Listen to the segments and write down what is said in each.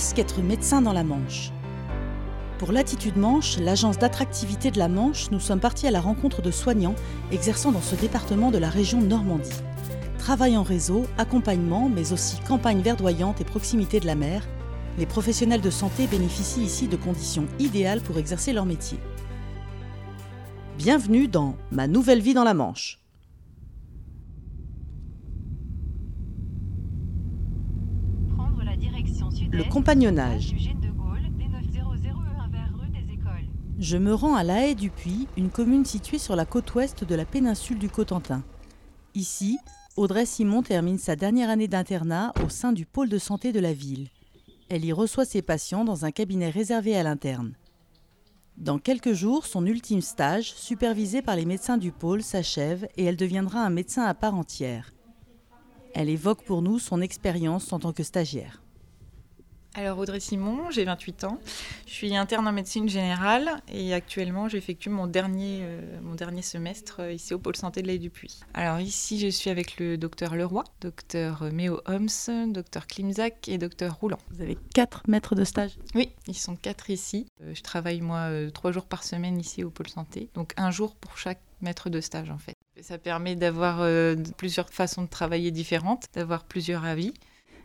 Qu'être médecin dans la Manche Pour l'Attitude Manche, l'agence d'attractivité de la Manche, nous sommes partis à la rencontre de soignants exerçant dans ce département de la région Normandie. Travail en réseau, accompagnement, mais aussi campagne verdoyante et proximité de la mer, les professionnels de santé bénéficient ici de conditions idéales pour exercer leur métier. Bienvenue dans Ma nouvelle vie dans la Manche. Des Écoles. Je me rends à La Haye du Puy, une commune située sur la côte ouest de la péninsule du Cotentin. Ici, Audrey Simon termine sa dernière année d'internat au sein du pôle de santé de la ville. Elle y reçoit ses patients dans un cabinet réservé à l'interne. Dans quelques jours, son ultime stage, supervisé par les médecins du pôle, s'achève et elle deviendra un médecin à part entière. Elle évoque pour nous son expérience en tant que stagiaire. Alors Audrey Simon, j'ai 28 ans. Je suis interne en médecine générale et actuellement j'effectue mon dernier, euh, mon dernier semestre euh, ici au pôle santé de l'Aïe du Puy. Alors ici je suis avec le docteur Leroy, docteur Méo Homs, docteur Klimzak et docteur Roulant. Vous avez quatre maîtres de stage Oui, ils sont quatre ici. Euh, Je travaille moi euh, trois jours par semaine ici au pôle santé, donc un jour pour chaque maître de stage en fait. Ça permet d'avoir euh, plusieurs façons de travailler différentes, d'avoir plusieurs avis.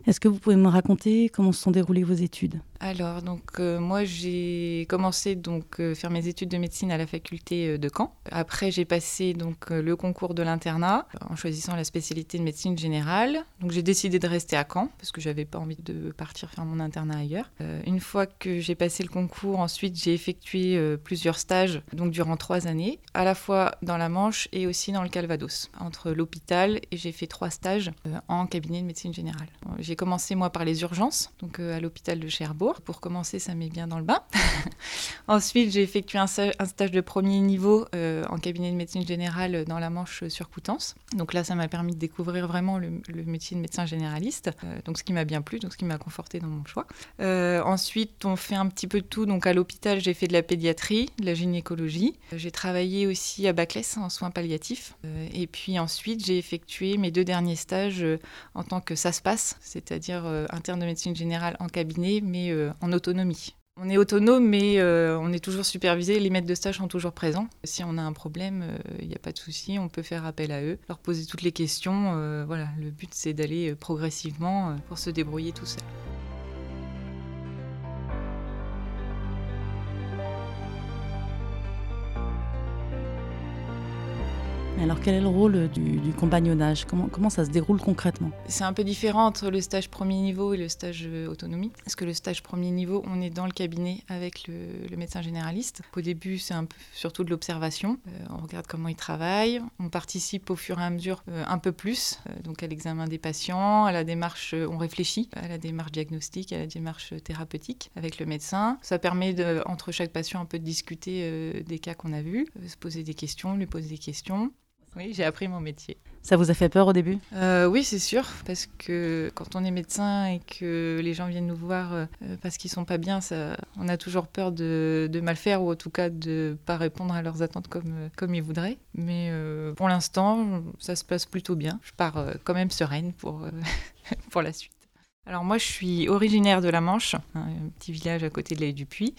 Est-ce que vous pouvez me raconter comment se sont déroulées vos études? Alors, donc, euh, moi, j'ai commencé donc euh, faire mes études de médecine à la faculté euh, de Caen. Après, j'ai passé donc le concours de l'internat en choisissant la spécialité de médecine générale. Donc, j'ai décidé de rester à Caen parce que j'avais pas envie de partir faire mon internat ailleurs. Une fois que j'ai passé le concours, ensuite, j'ai effectué plusieurs stages, donc durant trois années, à la fois dans la Manche et aussi dans le Calvados, entre l'hôpital et j'ai fait trois stages en cabinet de médecine générale. Commencé moi par les urgences, donc euh, à l'hôpital de Cherbourg. Pour commencer, ça met bien dans le bain. Ensuite, j'ai effectué un, stage de premier niveau euh, en cabinet de médecine générale dans la Manche euh, sur Coutances. Donc là, ça m'a permis de découvrir vraiment le, métier de médecin généraliste, euh, donc ce qui m'a bien plu, donc ce qui m'a conforté dans mon choix. Euh, ensuite, on fait un petit peu de tout. Donc à l'hôpital, j'ai fait de la pédiatrie, de la gynécologie. Euh, J'ai travaillé aussi à Baclès en soins palliatifs. Euh, et puis ensuite, j'ai effectué mes deux derniers stages euh, en tant que ça se passe, c'est-à-dire euh, interne de médecine générale en cabinet, mais euh, en autonomie. On est autonome, mais euh, on est toujours supervisé. Les maîtres de stage sont toujours présents. Si on a un problème, il n'y a pas de souci, on peut faire appel à eux, leur poser toutes les questions. voilà, le but c'est d'aller progressivement pour se débrouiller tout seul. Alors quel est le rôle du, du compagnonnage? Comment, ça se déroule concrètement? C'est un peu différent entre le stage premier niveau et le stage euh, autonomie. Parce que le stage premier niveau, on est dans le cabinet avec le, médecin généraliste. Au début, c'est un peu surtout de l'observation. Euh, on regarde comment il travaille. On participe au fur et à mesure euh, un peu plus, euh, donc à l'examen des patients, à la démarche, euh, on réfléchit à la démarche diagnostique, à la démarche thérapeutique avec le médecin. Ça permet entre chaque patient un peu de discuter euh, des cas qu'on a vus, euh, se poser des questions, lui poser des questions. Oui, j'ai appris mon métier. Ça vous a fait peur au début? Euh, oui, c'est sûr, parce que quand on est médecin et que les gens viennent nous voir euh, parce qu'ils sont pas bien, ça, on a toujours peur de, de mal faire ou en tout cas de pas répondre à leurs attentes comme, euh, comme ils voudraient. Mais euh, pour l'instant, ça se passe plutôt bien. Je pars quand même sereine pour, pour la suite. Alors moi, je suis originaire de la Manche, un petit village à côté de l'Aïe du Puy.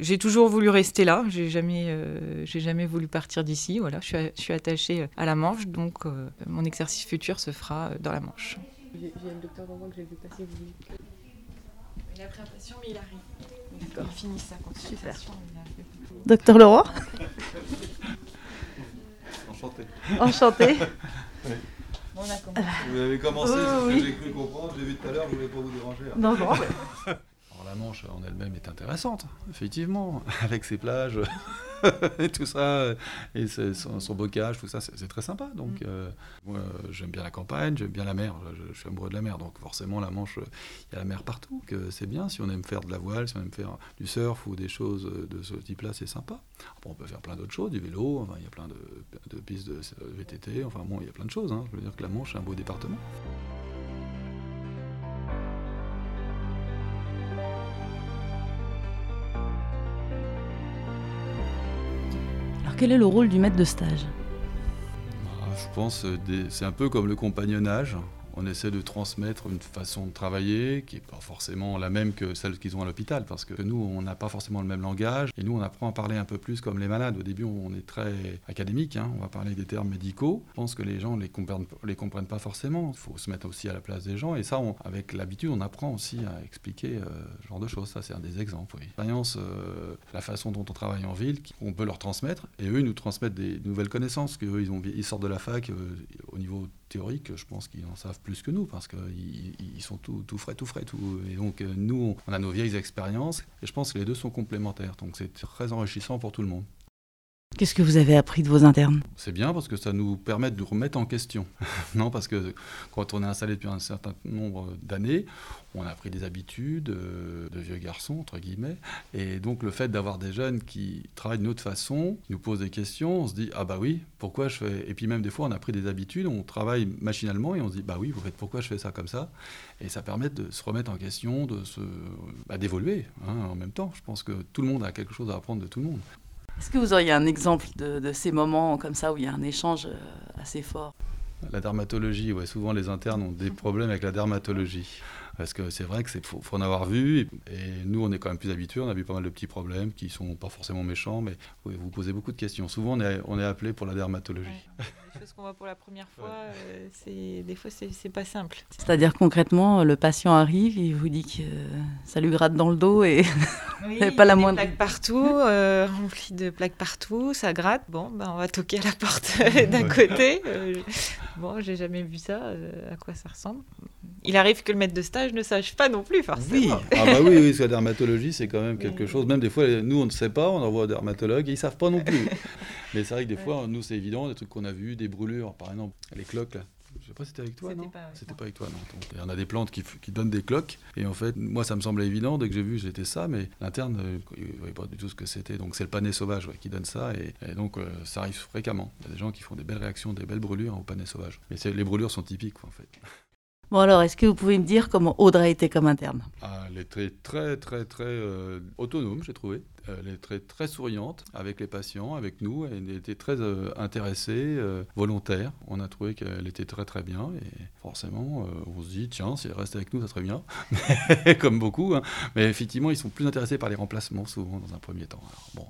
J'ai toujours voulu rester là. J'ai jamais, euh, j'ai jamais voulu partir d'ici. Voilà, je suis, je suis attachée à la Manche, donc euh, mon exercice futur se fera euh, dans la Manche. J'ai le docteur Leroy que j'ai vu passer. Il a pris un patient, mais il arrive. D'accord. Il finit sa consultation. Docteur Leroy Enchanté. Enchanté. Bon, on a commencé. Vous avez commencé, Oh, c'est ce oui. que j'ai cru comprendre. J'ai vu tout à l'heure, je voulais pas vous déranger. hein. Non, non. La Manche en elle-même est intéressante, effectivement, avec ses plages et tout ça, et c'est- son, son bocage, tout ça, c'est c'est très sympa. Donc, euh, moi, j'aime bien la campagne, j'aime bien la mer, je, je suis amoureux de la mer, donc forcément, la Manche, il y a la mer partout, que c'est bien. Si on aime faire de la voile, si on aime faire du surf ou des choses de ce type-là, c'est sympa. Après, on peut faire plein d'autres choses, du vélo, enfin, il y a plein de, de pistes de VTT, enfin bon, il y a plein de choses. hein. Je veux dire que la Manche est un beau département. Quel est le rôle du maître de stage Ah, Je pense euh, des- c'est un peu comme le compagnonnage. On essaie de transmettre une façon de travailler qui n'est pas forcément la même que celle qu'ils ont à l'hôpital, parce que nous, on n'a pas forcément le même langage, et nous, on apprend à parler un peu plus comme les malades. Au début, on est très académique, hein, on va parler des termes médicaux. Je pense que les gens ne les comprennent, pas forcément. Il faut se mettre aussi à la place des gens, et ça, avec l'habitude, on apprend aussi à expliquer euh, ce genre de choses. Ça, c'est un des exemples. L'expérience, euh, la façon dont on travaille en ville, on peut leur transmettre, et eux, ils nous transmettent des nouvelles connaissances, qu'eux, ils, ils sortent de la fac euh, au niveau théorique, je pense qu'ils en savent plus que nous parce qu'ils ils sont tout, tout, frais, tout frais. Tout. Et donc, euh, nous, on a nos vieilles expériences et je pense que les deux sont complémentaires. Donc, c'est très enrichissant pour tout le monde. Qu'est-ce que vous avez appris de vos internes? C'est bien parce que ça nous permet de nous remettre en question. non, parce que quand on est installé depuis un certain nombre d'années, on a pris des habitudes euh, de vieux garçons, entre guillemets. Et donc le fait d'avoir des jeunes qui travaillent d'une autre façon, nous posent des questions, on se dit, ah bah oui, pourquoi je fais... Et puis même des fois, on a pris des habitudes, on travaille machinalement et on se dit, bah oui, vous faites pourquoi je fais ça comme ça? Et ça permet de se remettre en question, de se... Bah, d'évoluer hein, en même temps. Je pense que tout le monde a quelque chose à apprendre de tout le monde. Est-ce que vous auriez un exemple de, de, ces moments comme ça où il y a un échange euh, assez fort? La dermatologie, ouais, souvent les internes ont des problèmes avec la dermatologie. Parce que c'est vrai que c'est faut, faut, en avoir vu. Et, et, nous, on est quand même plus habitués. On a vu pas mal de petits problèmes qui sont pas forcément méchants, mais oui, vous posez beaucoup de questions. Souvent, on est, on est appelé pour la dermatologie. Ouais. Les choses qu'on voit pour la première fois, euh, des fois, c'est pas simple. C'est-à-dire concrètement, le patient arrive, il vous dit que ça lui gratte dans le dos et oui, pas la moindre. plaques partout, euh, rempli de plaques partout, ça gratte. Bon, ben, on va toquer à la porte d'un côté. Euh, bon, j'ai jamais vu ça. Euh, à quoi ça ressemble Il arrive que le maître de stage ne sache pas non plus, forcément. Oui, ah bah oui, oui, la dermatologie, c'est quand même quelque chose. Même des fois, nous, on ne sait pas, on envoie un dermatologue et ils savent pas non plus. Mais c'est vrai que des fois, nous, c'est évident, des trucs qu'on a vus, des brûlures, par exemple, les cloques, là. Je sais pas si c'était avec toi, non C'était pas avec toi, non. Il y en a des plantes qui, qui, donnent des cloques. Et en fait, moi, ça me semblait évident. Dès que j'ai vu, c'était ça. Mais l'interne, euh, il ne voyait pas du tout ce que c'était. Donc, c'est le panais sauvage ouais, qui donne ça. Et, et donc, euh, ça arrive fréquemment. Il y a des gens qui font des belles réactions, des belles brûlures au panais sauvage. Mais les brûlures sont typiques, quoi, en fait. Bon alors, est-ce que vous pouvez me dire comment Audrey était comme interne? Ah, Elle était très, très, très euh, autonome, j'ai trouvé. Elle est très, très souriante avec les patients, avec nous. Elle était très euh, intéressée, euh, volontaire. On a trouvé qu'elle était très, très bien. Et forcément, on se dit, tiens, si elle reste avec nous, ça serait bien. comme beaucoup. Hein. Mais effectivement, ils sont plus intéressés par les remplacements, souvent, dans un premier temps. Alors, bon,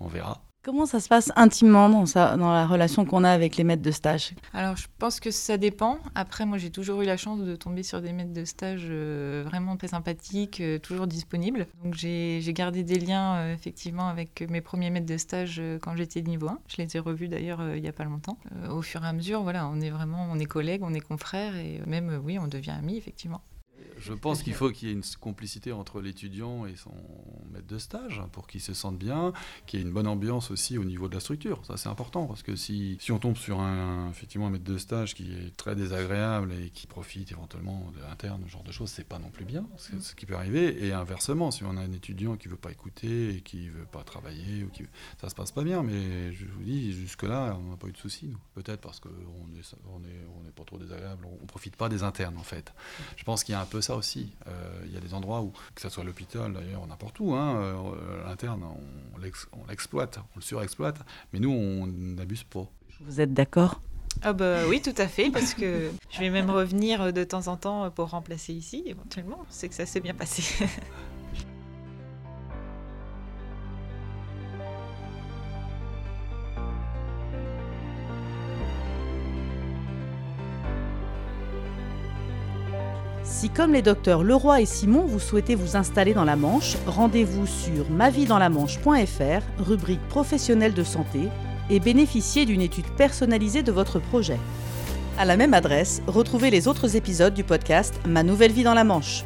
on verra. Comment ça se passe intimement dans, la relation qu'on a avec les maîtres de stage? Alors, je pense que ça dépend. Après, moi, j'ai toujours eu la chance de tomber sur des maîtres de stage euh, vraiment très sympathiques, euh, toujours disponibles. Donc, j'ai gardé des liens, euh, effectivement, avec mes premiers maîtres de stage quand j'étais de niveau 1. Je les ai revus, d'ailleurs, il n'y a pas longtemps. au fur et à mesure, voilà, on est vraiment, on est collègues, on est confrères, et même, oui, on devient amis, effectivement. Je pense qu'il faut qu'il y ait une complicité entre l'étudiant et son maître de stage pour qu'il se sente bien, qu'il y ait une bonne ambiance aussi au niveau de la structure. Ça, c'est important parce que si, si on tombe sur un, effectivement, un maître de stage qui est très désagréable et qui profite éventuellement de l'interne, ce genre de choses, c'est pas non plus bien. C'est ce qui peut arriver. Et inversement, si on a un étudiant qui veut pas écouter et qui veut pas travailler, ou qui... ça se passe pas bien. Mais je vous dis, jusque-là, on n'a pas eu de soucis, nous. Peut-être parce qu'on n'est on est, on est pas trop désagréable, on, on profite pas des internes, en fait. Je pense qu'il y a un peu ça aussi. Il euh, y a des endroits où, que ce soit l'hôpital d'ailleurs, n'importe où, hein, euh, l'interne, on l'exploite, on le surexploite, mais nous, on n'abuse pas. Vous êtes d'accord? Ah bah oui, tout à fait, parce que je vais même revenir de temps en temps pour remplacer ici, éventuellement. C'est que ça s'est bien passé. Si comme les docteurs Leroy et Simon, vous souhaitez vous installer dans la Manche, rendez-vous sur maviesdansla-manche.fr, rubrique professionnelle de santé, et bénéficiez d'une étude personnalisée de votre projet. À la même adresse, retrouvez les autres épisodes du podcast Ma nouvelle vie dans la Manche.